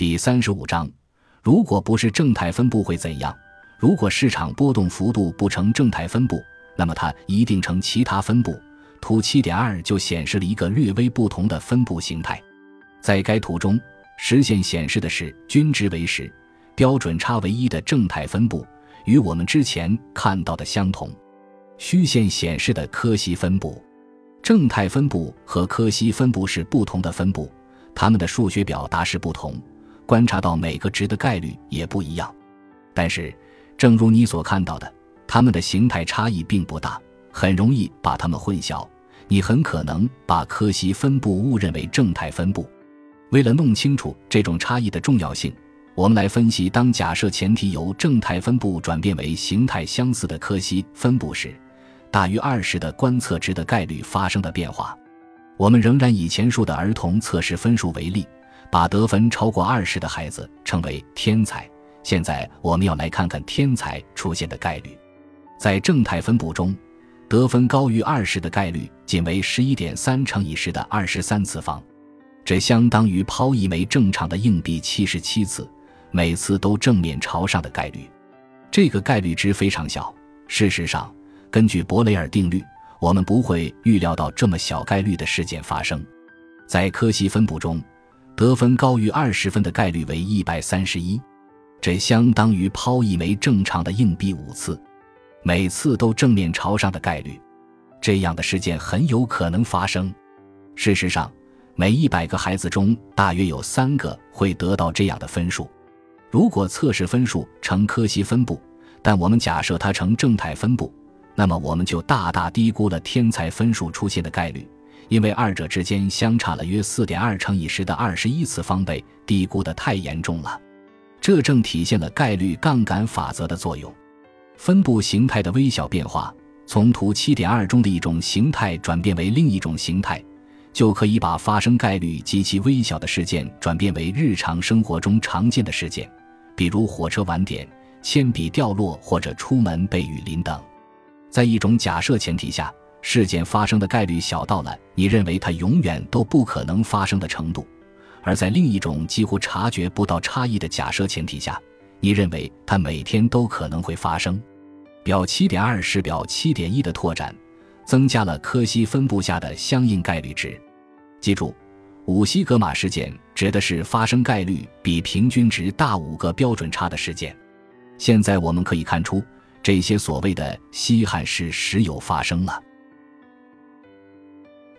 第三十五章，如果不是正态分布会怎样？如果市场波动幅度不成正态分布，那么它一定呈其他分布。图七点二就显示了一个略微不同的分布形态。在该图中，实线显示的是均值为十、标准差为一的正态分布，与我们之前看到的相同。虚线显示的柯西分布，正态分布和柯西分布是不同的分布，它们的数学表达是不同，观察到每个值的概率也不一样。但是，正如你所看到的，它们的形态差异并不大，很容易把它们混淆。你很可能把柯西分布误认为正态分布。为了弄清楚这种差异的重要性，我们来分析当假设前提由正态分布转变为形态相似的柯西分布时，大于二十的观测值的概率发生的变化。我们仍然以前述的儿童测试分数为例，把得分超过二十的孩子称为天才。现在我们要来看看天才出现的概率，在正态分布中，得分高于二十的概率仅为十一点三乘以十的二十三次方，这相当于抛一枚正常的硬币七十七次，每次都正面朝上的概率。这个概率值非常小。事实上，根据伯雷尔定律，我们不会预料到这么小概率的事件发生。在柯西分布中，得分高于二十分的概率为一百三十一。这相当于抛一枚正常的硬币五次，每次都正面朝上的概率。这样的事件很有可能发生。事实上，每一百个孩子中大约有三个会得到这样的分数。如果测试分数呈柯西分布，但我们假设它呈正态分布，那么我们就大大低估了天才分数出现的概率，因为二者之间相差了约四点二乘以十的二十一次方倍，低估的太严重了。这正体现了概率杠杆法则的作用。分布形态的微小变化，从图七点二中的一种形态转变为另一种形态，就可以把发生概率极其微小的事件转变为日常生活中常见的事件，比如火车晚点、铅笔掉落或者出门被雨淋等。在一种假设前提下，事件发生的概率小到了你认为它永远都不可能发生的程度。而在另一种几乎察觉不到差异的假设前提下，你认为它每天都可能会发生。表七点二是表七点一的拓展，增加了柯西分布下的相应概率值。记住，五西格玛事件指的是发生概率比平均值大五个标准差的事件。现在我们可以看出，这些所谓的稀罕事时有发生了。